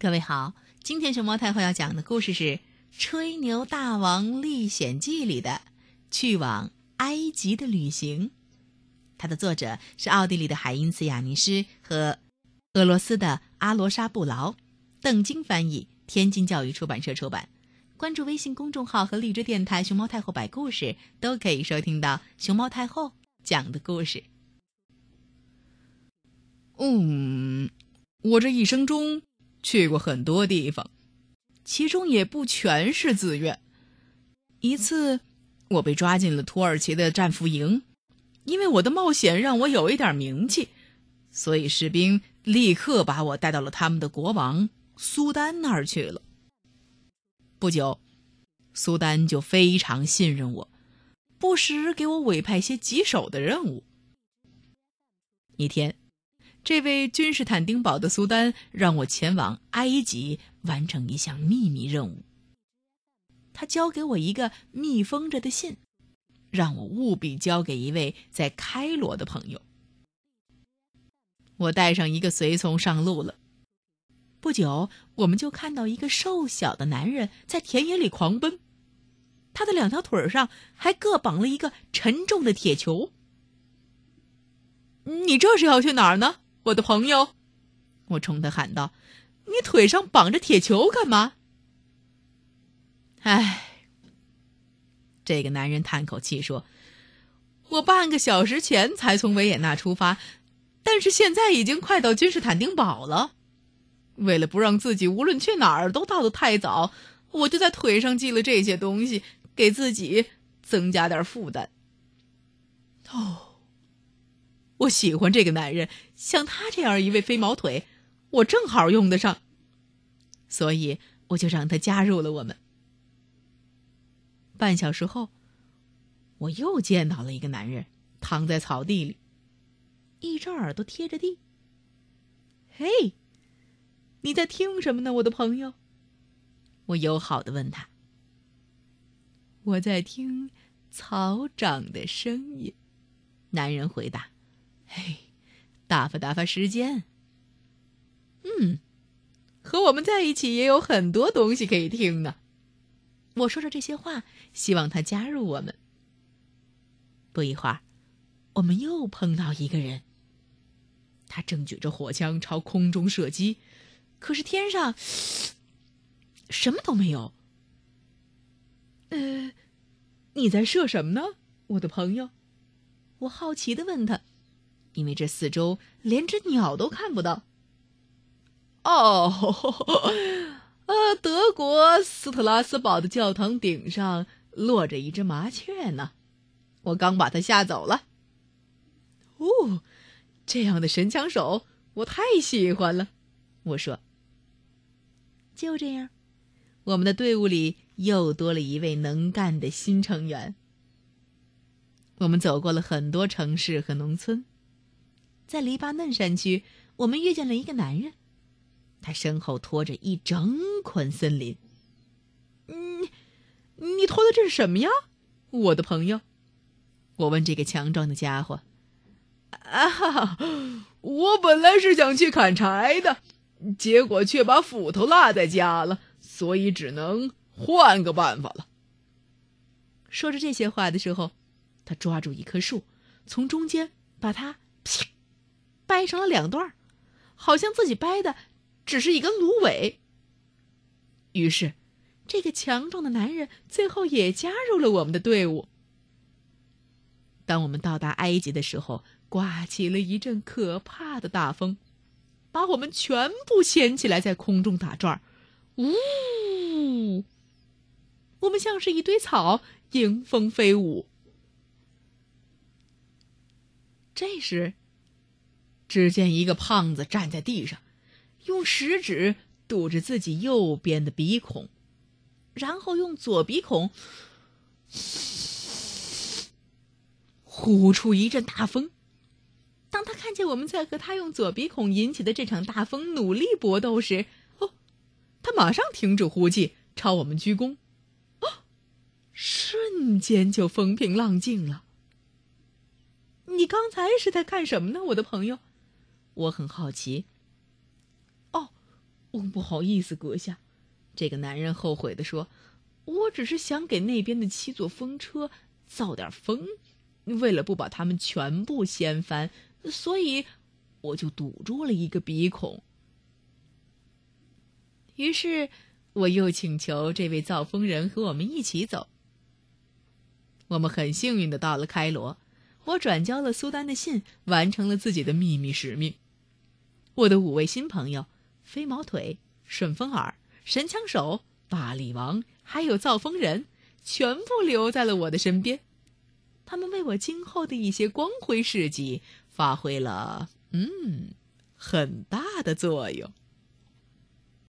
各位好，今天熊猫太后要讲的故事是《吹牛大王历险记》里的去往埃及的旅行。它的作者是奥地利的海因茨·雅尼施和俄罗斯的阿罗沙布劳，邓晶翻译，天津教育出版社出版。关注微信公众号和荔枝电台“熊猫太后摆故事”，都可以收听到熊猫太后讲的故事。嗯，我这一生中去过很多地方，其中也不全是自愿。一次，我被抓进了土耳其的战俘营，因为我的冒险让我有一点名气，所以士兵立刻把我带到了他们的国王苏丹那儿去了。不久，苏丹就非常信任我，不时给我委派些棘手的任务。一天。这位君士坦丁堡的苏丹让我前往埃及完成一项秘密任务。他交给我一个密封着的信，让我务必交给一位在开罗的朋友。我带上一个随从上路了。不久，我们就看到一个瘦小的男人在田野里狂奔，他的两条腿上还各绑了一个沉重的铁球。你这是要去哪儿呢？我的朋友，我冲他喊道：“你腿上绑着铁球干嘛？”唉，这个男人叹口气说：“我半个小时前才从维也纳出发，但是现在已经快到君士坦丁堡了。为了不让自己无论去哪儿都到得太早，我就在腿上系了这些东西，给自己增加点负担。”哦。我喜欢这个男人，像他这样一位飞毛腿，我正好用得上，所以我就让他加入了我们。半小时后，我又见到了一个男人，躺在草地里，一只耳朵贴着地。嘿，你在听什么呢，我的朋友？我友好的问他。我在听草长的声音，男人回答。嘿，打发打发时间。嗯，和我们在一起也有很多东西可以听呢。我说着这些话，希望他加入我们。不一会儿，我们又碰到一个人，他正举着火枪朝空中射击，可是天上什么都没有。呃，你在射什么呢，我的朋友？我好奇的问他。因为这四周连只鸟都看不到。哦，呃，德国斯特拉斯堡的教堂顶上落着一只麻雀呢，我刚把它吓走了。哦，这样的神枪手我太喜欢了，我说。就这样，我们的队伍里又多了一位能干的新成员。我们走过了很多城市和农村。在黎巴嫩山区，我们遇见了一个男人，他身后拖着一整捆森林。你，你拖的这是什么呀，我的朋友？我问这个强壮的家伙。啊哈，我本来是想去砍柴的，结果却把斧头落在家了，所以只能换个办法了。说着这些话的时候，他抓住一棵树，从中间把它。掰成了两段好像自己掰的只是一根芦苇。于是，这个强壮的男人最后也加入了我们的队伍。当我们到达埃及的时候，刮起了一阵可怕的大风，把我们全部掀起来，在空中打转呜！我们像是一堆草，迎风飞舞。这时。只见一个胖子站在地上，用食指堵着自己右边的鼻孔，然后用左鼻孔呼出一阵大风。当他看见我们在和他用左鼻孔引起的这场大风努力搏斗时，哦，他马上停止呼气，朝我们鞠躬，哦，瞬间就风平浪静了。你刚才是在干什么呢，我的朋友？我很好奇。哦，我，不好意思，阁下。这个男人后悔地说：“我只是想给那边的七座风车造点风，为了不把它们全部掀翻，所以我就堵住了一个鼻孔。”于是，我又请求这位造风人和我们一起走。我们很幸运的到了开罗，我转交了苏丹的信，完成了自己的秘密使命。我的五位新朋友——飞毛腿、顺风耳、神枪手、大力王，还有造风人，全部留在了我的身边。他们为我今后的一些光辉事迹发挥了嗯很大的作用。